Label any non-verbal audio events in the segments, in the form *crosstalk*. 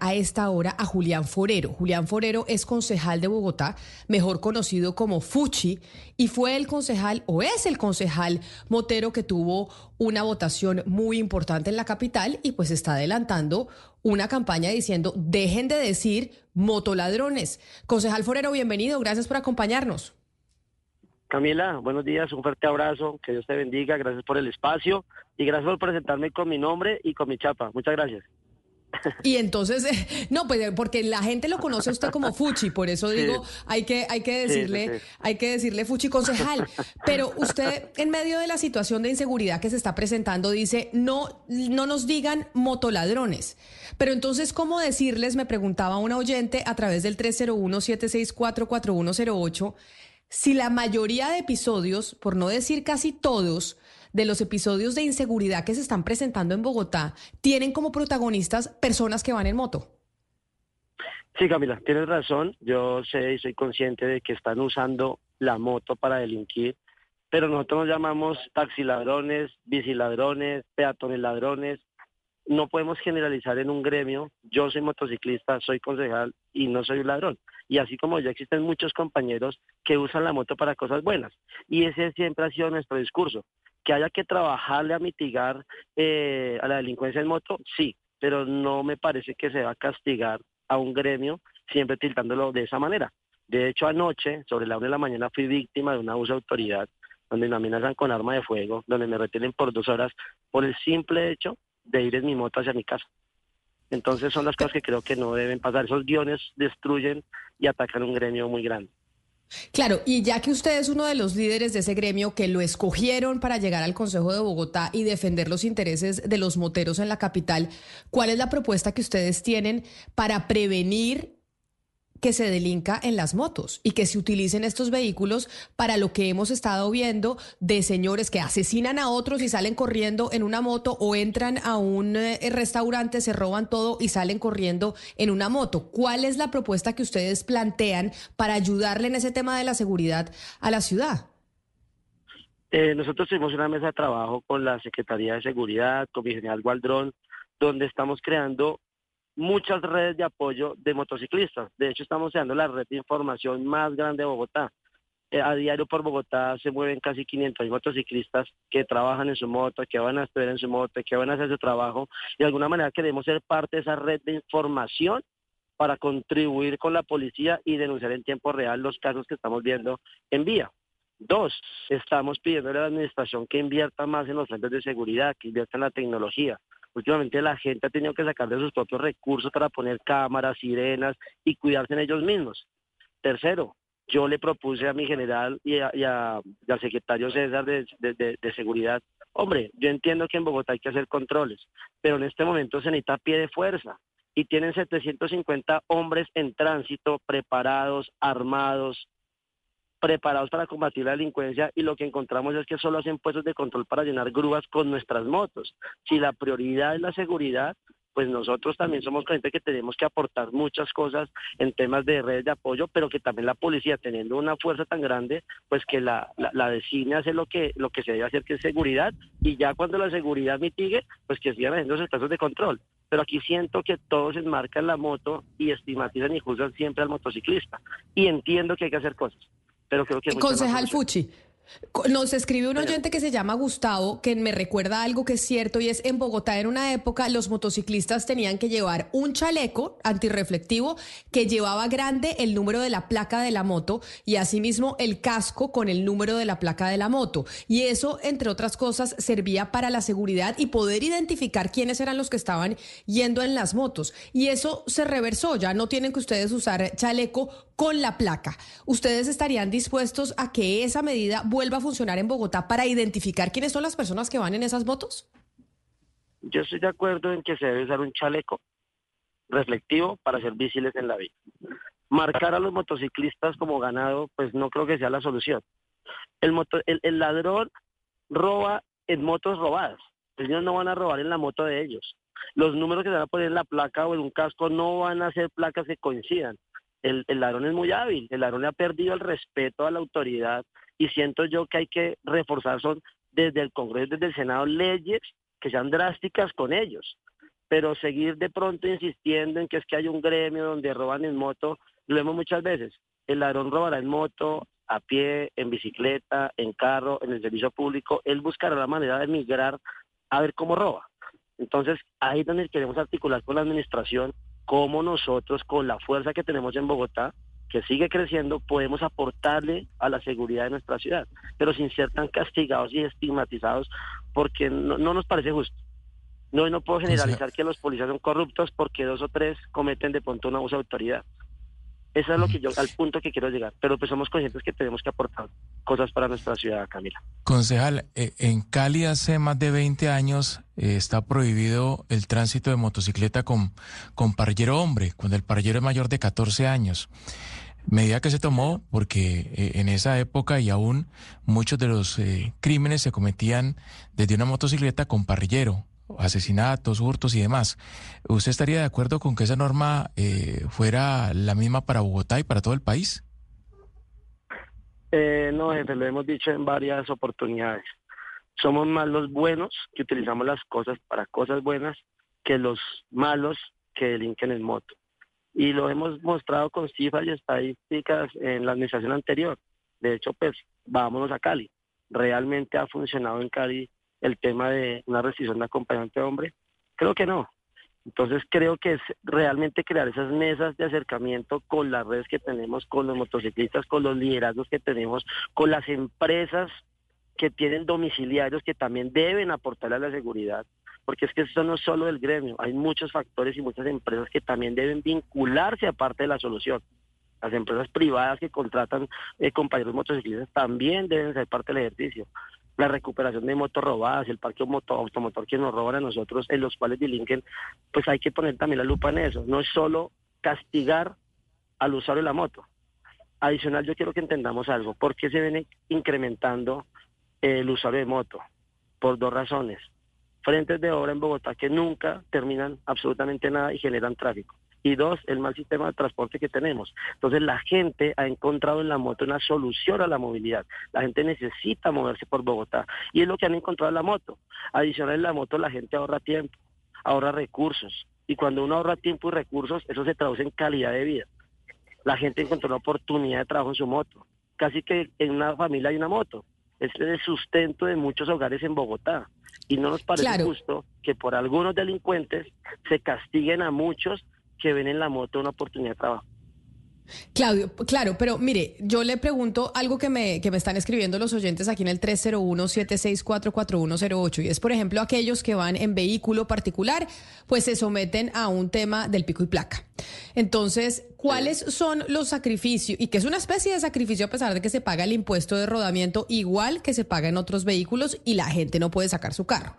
a esta hora a Julián Forero. Julián Forero es concejal de Bogotá, mejor conocido como Fuchi, y fue el concejal o es el concejal motero que tuvo una votación muy importante en la capital y pues está adelantando una campaña diciendo dejen de decir motoladrones. Concejal Forero, bienvenido, gracias por acompañarnos. Camila, buenos días, un fuerte abrazo, que Dios te bendiga, gracias por el espacio y gracias por presentarme con mi nombre y con mi chapa. Muchas gracias. Y entonces, *laughs* no, pues porque la gente lo conoce a usted como Fuchi, por eso digo, hay que, hay que decirle, hay que decirle Fuchi concejal. Pero usted, en medio de la situación de inseguridad que se está presentando, dice, no, no nos digan motoladrones. Pero entonces, ¿cómo decirles? Me preguntaba una oyente a través del 301-764-4108, si la mayoría de episodios, por no decir casi todos, de los episodios de inseguridad que se están presentando en Bogotá tienen como protagonistas personas que van en moto. Sí, Camila, tienes razón. Yo sé y soy consciente de que están usando la moto para delinquir, pero nosotros nos llamamos taxiladrones, biciladrones, peatones ladrones. No podemos generalizar en un gremio. Yo soy motociclista, soy concejal y no soy un ladrón. Y así como ya existen muchos compañeros que usan la moto para cosas buenas. Y ese siempre ha sido nuestro discurso que haya que trabajarle a mitigar eh, a la delincuencia en moto, sí, pero no me parece que se va a castigar a un gremio siempre tildándolo de esa manera. De hecho, anoche, sobre la una de la mañana, fui víctima de un abuso de autoridad, donde me amenazan con arma de fuego, donde me retienen por dos horas por el simple hecho de ir en mi moto hacia mi casa. Entonces son las cosas que creo que no deben pasar. Esos guiones destruyen y atacan un gremio muy grande. Claro, y ya que usted es uno de los líderes de ese gremio que lo escogieron para llegar al Consejo de Bogotá y defender los intereses de los moteros en la capital, ¿cuál es la propuesta que ustedes tienen para prevenir que se delinca en las motos y que se utilicen estos vehículos para lo que hemos estado viendo de señores que asesinan a otros y salen corriendo en una moto o entran a un eh, restaurante, se roban todo y salen corriendo en una moto. ¿Cuál es la propuesta que ustedes plantean para ayudarle en ese tema de la seguridad a la ciudad? Eh, nosotros tuvimos una mesa de trabajo con la Secretaría de Seguridad, con mi general Gualdrón, donde estamos creando muchas redes de apoyo de motociclistas. De hecho, estamos creando la red de información más grande de Bogotá. Eh, a diario por Bogotá se mueven casi 500 motociclistas que trabajan en su moto, que van a estudiar en su moto, que van a hacer su trabajo. Y de alguna manera queremos ser parte de esa red de información para contribuir con la policía y denunciar en tiempo real los casos que estamos viendo en vía. Dos, estamos pidiendo a la administración que invierta más en los frentes de seguridad, que invierta en la tecnología. Últimamente la gente ha tenido que sacar de sus propios recursos para poner cámaras, sirenas y cuidarse en ellos mismos. Tercero, yo le propuse a mi general y, al secretario César de, de, seguridad, hombre, yo entiendo que en Bogotá hay que hacer controles, pero en este momento se necesita pie de fuerza y tienen 750 hombres en tránsito preparados, armados, preparados para combatir la delincuencia y lo que encontramos es que solo hacen puestos de control para llenar grúas con nuestras motos. Si la prioridad es la seguridad, pues nosotros también somos gente que tenemos que aportar muchas cosas en temas de redes de apoyo, pero que también la policía, teniendo una fuerza tan grande, pues que la, la, la hacer lo que, lo que se debe hacer, que es seguridad, y ya cuando la seguridad mitigue, pues que sigan haciendo esos casos de control. Pero aquí siento que todos enmarcan la moto y estigmatizan y juzgan siempre al motociclista. Y entiendo que hay que hacer cosas pero creo que... Concejal Fuchi. Nos escribe un oyente que se llama Gustavo, que me recuerda algo que es cierto y es en Bogotá en una época los motociclistas tenían que llevar un chaleco antirreflectivo que llevaba grande el número de la placa de la moto y asimismo el casco con el número de la placa de la moto. Y eso, entre otras cosas, servía para la seguridad y poder identificar quiénes eran los que estaban yendo en las motos. Y eso se reversó, ya no tienen que ustedes usar chaleco con la placa. ¿Ustedes estarían dispuestos a que esa medida vuelva a funcionar en Bogotá para identificar quiénes son las personas que van en esas motos? Yo estoy de acuerdo en que se debe usar un chaleco reflectivo para ser visibles en la vía. Marcar a los motociclistas como ganado, pues no creo que sea la solución. El, el, ladrón roba en motos robadas. Ellos no van a robar en la moto de ellos. Los números que se van a poner en la placa o en un casco no van a ser placas que coincidan. El, el ladrón es muy hábil, el ladrón le ha perdido el respeto a la autoridad y siento yo que hay que reforzar son desde el Congreso, desde el Senado, leyes que sean drásticas con ellos. pero seguir de pronto insistiendo en que es que hay un gremio donde roban en moto, lo vemos muchas veces. El ladrón robará en moto, a pie, en bicicleta, en carro, en el servicio público, él buscará la manera de migrar a ver cómo roba. Entonces, ahí es donde queremos articular con la administración cómo nosotros, con la fuerza que tenemos en Bogotá, que sigue creciendo, podemos aportarle a la seguridad de nuestra ciudad, pero sin ser tan castigados y estigmatizados, porque no, nos parece justo. No, no puedo generalizar que los policías son corruptos porque dos o tres cometen de pronto un abuso de autoridad. Eso es lo que yo, al punto que quiero llegar. Pero pues somos conscientes que tenemos que aportar cosas para nuestra ciudad, Camila. Concejal, eh, en Cali hace más de 20 años eh, está prohibido el tránsito de motocicleta con, con parrillero hombre, cuando el parrillero es mayor de 14 años. Medida que se tomó porque eh, en esa época y aún muchos de los crímenes se cometían desde una motocicleta con parrillero asesinatos, hurtos y demás. ¿Usted estaría de acuerdo con que esa norma eh, fuera la misma para Bogotá y para todo el país? Eh, no, jefe, lo hemos dicho en varias oportunidades. Somos más los buenos que utilizamos las cosas para cosas buenas que los malos que delinquen en moto. Y lo hemos mostrado con cifras y estadísticas en la administración anterior. De hecho, pues vámonos a Cali. Realmente ha funcionado en Cali el tema de una restricción de acompañante hombre? Creo que no. Entonces creo que es realmente crear esas mesas de acercamiento con las redes que tenemos, con los motociclistas, con los liderazgos que tenemos, con las empresas que tienen domiciliarios que también deben aportar a la seguridad, porque es que eso no es solo del gremio, hay muchos factores y muchas empresas que también deben vincularse a parte de la solución. Las empresas privadas que contratan eh, compañeros motociclistas también deben ser parte del ejercicio la recuperación de motos robadas, el parque automotor que nos roban a nosotros, en los cuales delinquen, pues hay que poner también la lupa en eso. No es solo castigar al usuario de la moto. Adicional, yo quiero que entendamos algo. ¿Por qué se viene incrementando el usuario de moto? Por dos razones. Frentes de obra en Bogotá que nunca terminan absolutamente nada y generan tráfico y dos, el mal sistema de transporte que tenemos. Entonces la gente ha encontrado en la moto una solución a la movilidad. La gente necesita moverse por Bogotá y es lo que han encontrado en la moto. Adicional en la moto la gente ahorra tiempo, ahorra recursos y cuando uno ahorra tiempo y recursos, eso se traduce en calidad de vida. La gente encontró una oportunidad de trabajo en su moto. Casi que en una familia hay una moto. Es el sustento de muchos hogares en Bogotá. Y no nos parece justo que por algunos delincuentes se castiguen a muchos que ven en la moto una oportunidad de trabajo. Claudio, claro, pero mire, yo le pregunto algo que me, que me están escribiendo los oyentes aquí en el 301-764-4108 y es, por ejemplo, aquellos que van en vehículo particular, pues se someten a un tema del pico y placa. Entonces, ¿cuáles son los sacrificios? Y que es una especie de sacrificio a pesar de que se paga el impuesto de rodamiento igual que se paga en otros vehículos y la gente no puede sacar su carro.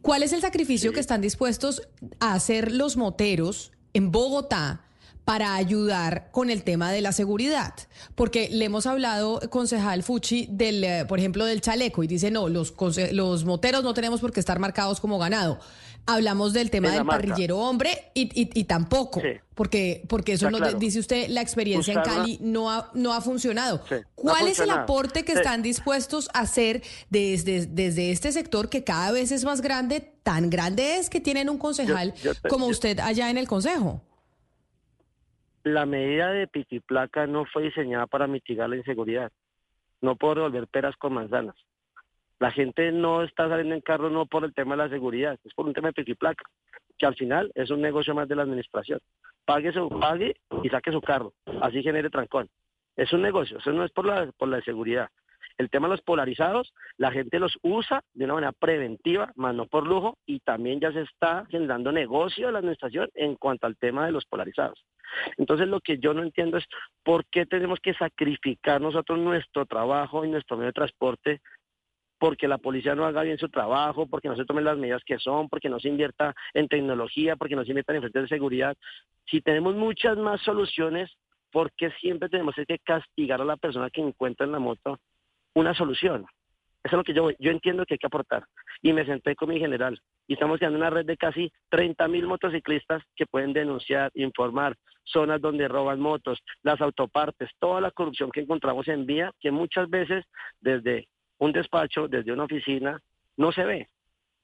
¿Cuál es el sacrificio que están dispuestos a hacer los moteros en Bogotá para ayudar con el tema de la seguridad. Porque le hemos hablado, concejal Fuchi, del, eh, por ejemplo, del chaleco y dice, no, los, los moteros no tenemos por qué estar marcados como ganado. Hablamos del tema del parrillero hombre y, y, tampoco, porque, porque eso no, dice usted, la experiencia en Cali no ha, no ha funcionado. ¿Cuál es el aporte que están dispuestos a hacer desde, desde este sector que cada vez es más grande? Tan grande es que tienen un concejal como usted allá en el consejo. La medida de placa no fue diseñada para mitigar la inseguridad. No puedo revolver peras con manzanas. La gente no está saliendo en carro no por el tema de la seguridad, es por un tema de piquiplaca, que al final es un negocio más de la administración. Pague, su, pague y saque su carro, así genere trancón. Es un negocio, eso no es por la, por la seguridad. El tema de los polarizados, la gente los usa de una manera preventiva, más no por lujo, y también ya se está generando negocio de la administración en cuanto al tema de los polarizados. Entonces lo que yo no entiendo es por qué tenemos que sacrificar nosotros nuestro trabajo y nuestro medio de transporte porque la policía no haga bien su trabajo, porque no se tomen las medidas que son, porque no se invierta en tecnología, porque no se invierta en frentes de seguridad. Si tenemos muchas más soluciones, ¿por qué siempre tenemos que castigar a la persona que encuentra en la moto una solución? Eso es lo que yo, yo entiendo que hay que aportar. Y me senté con mi general. Y estamos creando una red de casi 30 mil motociclistas que pueden denunciar, informar, zonas donde roban motos, las autopartes, toda la corrupción que encontramos en vía, que muchas veces desde un despacho, desde una oficina, no se ve.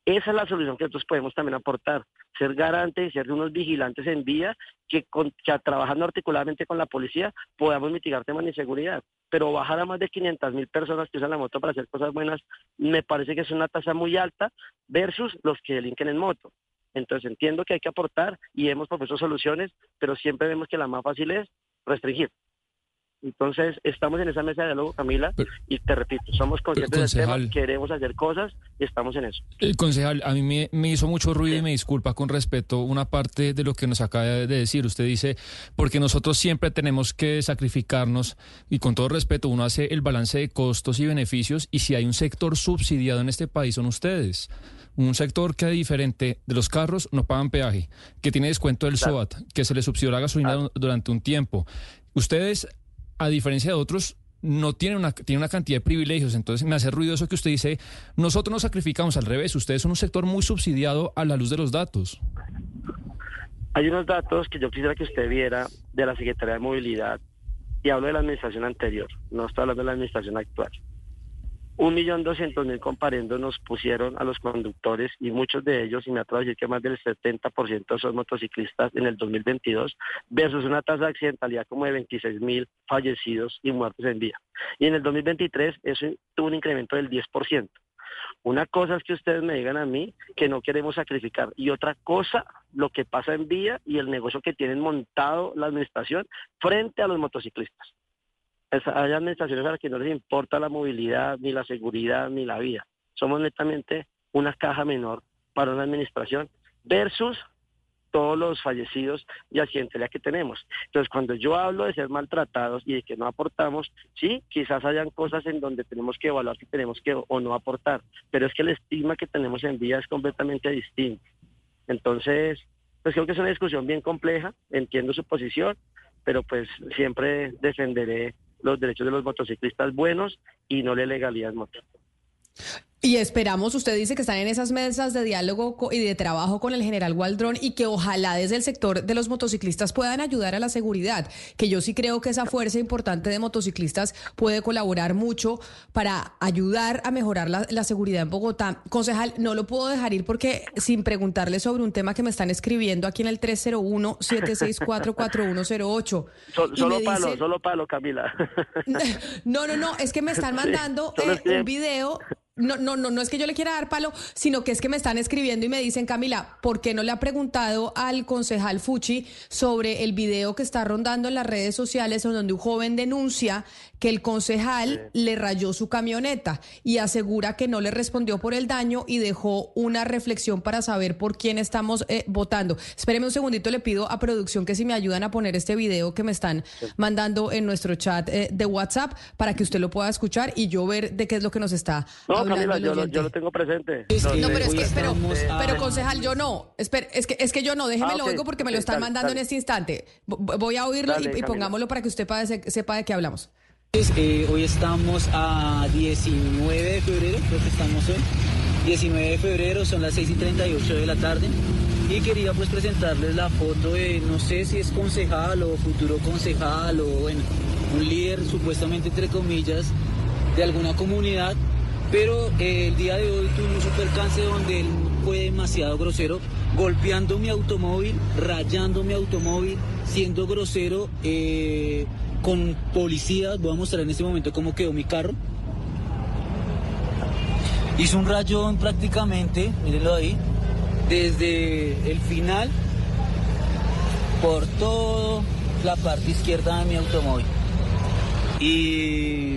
Esa es la solución que nosotros podemos también aportar, ser garantes ser unos vigilantes en vía que, con, que trabajando articuladamente con la policía podamos mitigar temas de inseguridad. Pero bajar a más de 500 mil personas que usan la moto para hacer cosas buenas me parece que es una tasa muy alta versus los que delinquen en moto. Entonces entiendo que hay que aportar y hemos propuesto soluciones, pero siempre vemos que la más fácil es restringir. Entonces, estamos en esa mesa de diálogo, Camila, y te repito, somos conscientes del tema, queremos hacer cosas y estamos en eso. El concejal, a mí me, hizo mucho ruido y me disculpa con respeto una parte de lo que nos acaba de decir. Usted dice, porque nosotros siempre tenemos que sacrificarnos y con todo respeto, uno hace el balance de costos y beneficios y si hay un sector subsidiado en este país son ustedes un sector que diferente de los carros no pagan peaje, que tiene descuento del SOAT, que se le subsidió la gasolina durante un tiempo. Ustedes a diferencia de otros, no tiene una, tiene una cantidad de privilegios. Entonces me hace ruidoso que usted dice, nosotros nos sacrificamos al revés, ustedes son un sector muy subsidiado a la luz de los datos. Hay unos datos que yo quisiera que usted viera de la Secretaría de Movilidad y hablo de la administración anterior, no estoy hablando de la administración actual un millón doscientos mil comparendos nos pusieron a los conductores y muchos de ellos, y me atrevo a decir que más del 70% son motociclistas en el 2022, versus una tasa de accidentalidad como de 26 mil fallecidos y muertos en vía. Y en el 2023 eso tuvo un incremento del 10%. Una cosa es que ustedes me digan a mí que no queremos sacrificar y otra cosa lo que pasa en vía y el negocio que tienen montado la administración frente a los motociclistas hay administraciones a las que no les importa la movilidad, ni la seguridad, ni la vida. Somos netamente una caja menor para una administración versus todos los fallecidos y accidentes que tenemos. Entonces, cuando yo hablo de ser maltratados y de que no aportamos, sí, quizás hayan cosas en donde tenemos que evaluar si tenemos que o no aportar, pero es que el estigma que tenemos en vía es completamente distinto. Entonces, pues creo que es una discusión bien compleja, entiendo su posición, pero pues siempre defenderé los derechos de los motociclistas buenos y no la legalidad en moto. Y esperamos, usted dice que están en esas mesas de diálogo y de trabajo con el general Waldrón y que ojalá desde el sector de los motociclistas puedan ayudar a la seguridad, que yo sí creo que esa fuerza importante de motociclistas puede colaborar mucho para ayudar a mejorar la, seguridad en Bogotá. Concejal, no lo puedo dejar ir porque sin preguntarle sobre un tema que me están escribiendo aquí en el 301-764-4108. solo palo, solo palo, Camila. *laughs* no, no, no, es que me están *laughs* mandando eh, un video no, no, no, no es que yo le quiera dar palo, sino que es que me están escribiendo y me dicen, Camila, ¿por qué no le ha preguntado al concejal Fuchi sobre el video que está rondando en las redes sociales donde un joven denuncia que el concejal le rayó su camioneta y asegura que no le respondió por el daño y dejó una reflexión para saber por quién estamos eh, votando. Espéreme un segundito, le pido a producción que si me ayudan a poner este video que me están mandando en nuestro chat eh, de WhatsApp para que usted lo pueda escuchar y yo ver de qué es lo que nos está hablando. yo, lo, tengo presente. no, pero es que, pero, pero concejal, yo no. es que, es que yo no, déjeme ah, lo oigo porque me lo están mandando en este instante. Voy a oírlo y, pongámoslo para que usted sepa de qué hablamos. Eh, hoy estamos a 19 de febrero, creo que estamos hoy. 19 de febrero, son las 6 y 38 de la tarde. Y quería pues presentarles la foto de, no sé si es concejal o futuro concejal o bueno, un líder supuestamente entre comillas de alguna comunidad. Pero eh, el día de hoy tuvimos un percance donde él fue demasiado grosero, golpeando mi automóvil, rayando mi automóvil, siendo grosero. Eh, con policías. Voy a mostrar en este momento cómo quedó mi carro. Hizo un rayón prácticamente, mírenlo ahí, desde el final por toda la parte izquierda de mi automóvil. Y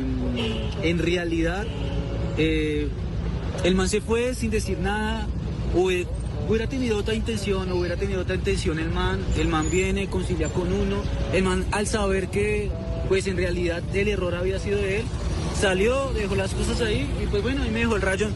en realidad eh, el man se fue sin decir nada. Hubiera tenido otra intención, hubiera tenido otra intención el man, el man viene, concilia con uno, el man al saber que pues en realidad el error había sido de él, salió, dejó las cosas ahí y pues bueno, ahí me dejó el rayón.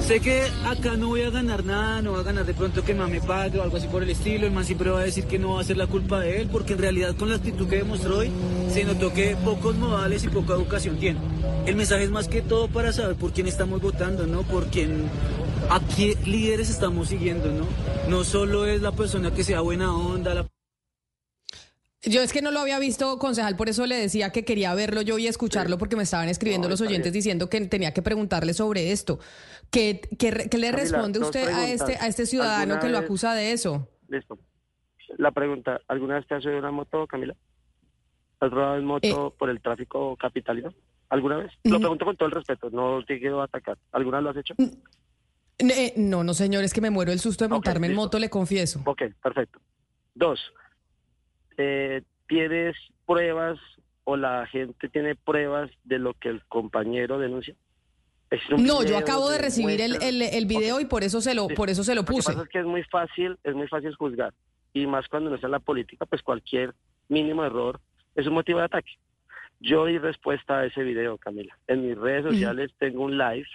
Sé que acá no voy a ganar nada, no va a ganar de pronto que el man me pague o algo así por el estilo, el man siempre va a decir que no va a ser la culpa de él, porque en realidad con la actitud que demostró hoy se notó que pocos modales y poca educación tiene. El mensaje es más que todo para saber por quién estamos votando, ¿no? Por quién a qué líderes estamos siguiendo, ¿no? No solo es la persona que sea buena onda, la Yo es que no lo había visto, concejal, por eso le decía que quería verlo yo y escucharlo, porque me estaban escribiendo los oyentes diciendo que tenía que preguntarle sobre esto. ¿Qué, qué, le responde usted a este, a este ciudadano que lo acusa de eso? Listo. La pregunta, ¿alguna vez te has subido una moto, Camila? ¿Has robado en moto eh. por el tráfico capitalino? ¿Alguna vez? Lo pregunto con todo el respeto, no te quiero atacar. ¿Alguna vez lo has hecho? Eh, no, no, señor, es que me muero el susto de montarme en moto, le confieso. Ok, perfecto. Dos, eh, ¿tienes pruebas o la gente tiene pruebas de lo que el compañero denuncia? No, yo acabo de recibir el, el, video y por eso se lo, por eso se lo puse. Lo que pasa es que es muy fácil, es muy fácil juzgar. Y más cuando no está en la política, pues cualquier mínimo error es un motivo de ataque. Yo di respuesta a ese video, Camila. En mis redes sociales tengo un live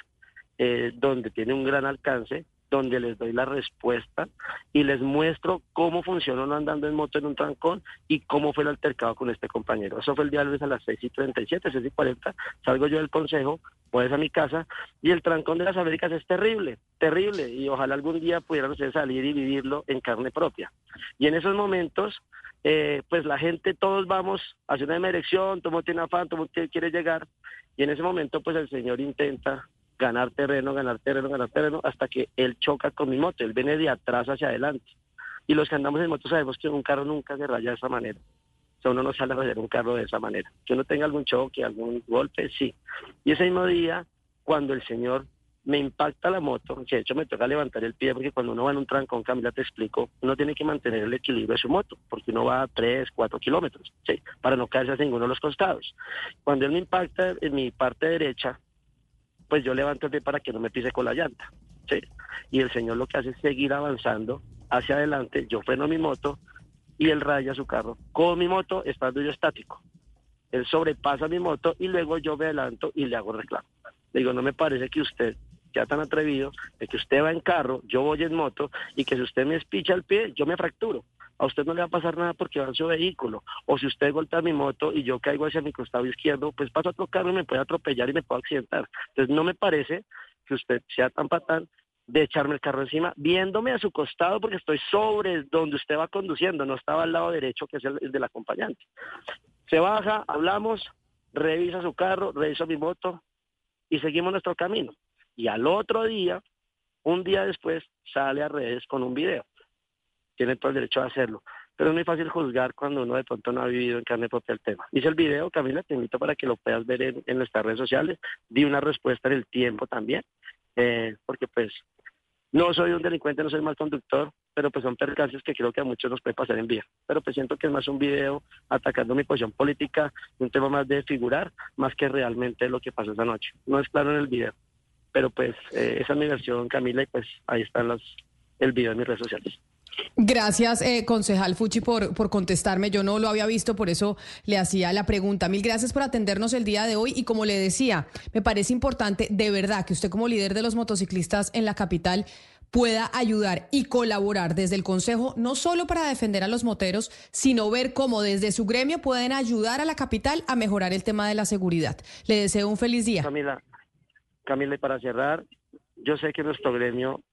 eh, donde tiene un gran alcance, donde les doy la respuesta y les muestro cómo funcionó andando en moto en un trancón y cómo fue el altercado con este compañero. Eso fue el día lunes a las 6 y 37, 6 y 40. Salgo yo del consejo, pues a mi casa y el trancón de las Américas es terrible, terrible y ojalá algún día pudieran ustedes salir y vivirlo en carne propia. Y en esos momentos, eh, pues la gente, todos vamos hacia una dirección, todo mundo tiene afán, todo mundo quiere llegar y en ese momento pues el Señor intenta ganar terreno, ganar terreno, ganar terreno, hasta que él choca con mi moto, él viene de atrás hacia adelante. Y los que andamos en moto sabemos que un carro nunca se raya de esa manera. O sea, uno no sale a rayar un carro de esa manera. Que uno tenga algún choque, algún golpe, sí. Y ese mismo día, cuando el señor me impacta la moto, que de hecho me toca levantar el pie, porque cuando uno va en un trancón, Camila, te explico, uno tiene que mantener el equilibrio de su moto, porque uno va a 3, 4 kilómetros, ¿sí? para no caerse a ninguno de los costados. Cuando él me impacta en mi parte derecha, pues yo levanto el pie para que no me pise con la llanta. ¿sí? Y el señor lo que hace es seguir avanzando hacia adelante, yo freno mi moto y él raya su carro con mi moto estando yo estático. Él sobrepasa mi moto y luego yo me adelanto y le hago reclamo. Le digo, no me parece que usted sea tan atrevido de que usted va en carro, yo voy en moto y que si usted me espicha el pie, yo me fracturo a usted no le va a pasar nada porque va en su vehículo. O si usted golpea mi moto y yo caigo hacia mi costado izquierdo, pues pasa otro carro y me puede atropellar y me puede accidentar. Entonces no me parece que usted sea tan patán de echarme el carro encima, viéndome a su costado porque estoy sobre donde usted va conduciendo, no estaba al lado derecho que es el, el del acompañante. Se baja, hablamos, revisa su carro, revisa mi moto y seguimos nuestro camino. Y al otro día, un día después, sale a redes con un video tiene todo el derecho a hacerlo. Pero es muy fácil juzgar cuando uno de pronto no ha vivido en carne propia el tema. Hice el video, Camila, te invito para que lo puedas ver en, nuestras redes sociales. Di una respuesta en el tiempo también, eh, porque pues no soy un delincuente, no soy mal conductor, pero pues son percances que creo que a muchos nos puede pasar en vía. Pero pues siento que es más un video atacando mi posición política, un tema más de figurar, más que realmente lo que pasó esa noche. No es claro en el video, pero pues eh, esa es mi versión, Camila, y pues ahí están los, el video en mis redes sociales. Gracias, eh, concejal Fuchi, por, por contestarme. Yo no lo había visto, por eso le hacía la pregunta. Mil gracias por atendernos el día de hoy. Y como le decía, me parece importante de verdad que usted como líder de los motociclistas en la capital pueda ayudar y colaborar desde el Consejo, no solo para defender a los moteros, sino ver cómo desde su gremio pueden ayudar a la capital a mejorar el tema de la seguridad. Le deseo un feliz día. Camila, Camila, y para cerrar, yo sé que nuestro gremio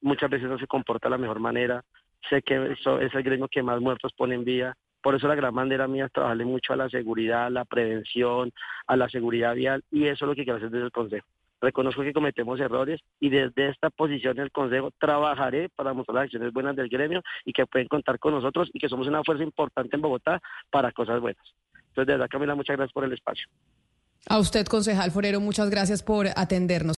muchas veces no se comporta de la mejor manera, sé que eso es el gremio que más muertos pone en vía. Por eso la gran bandera mía es trabajarle mucho a la seguridad, a la prevención, a la seguridad vial, y eso es lo que quiero hacer desde el Consejo. Reconozco que cometemos errores y desde esta posición del Consejo trabajaré para mostrar las acciones buenas del gremio y que pueden contar con nosotros y que somos una fuerza importante en Bogotá para cosas buenas. Entonces, de verdad, Camila, muchas gracias por el espacio. A usted, concejal Forero, muchas gracias por atendernos.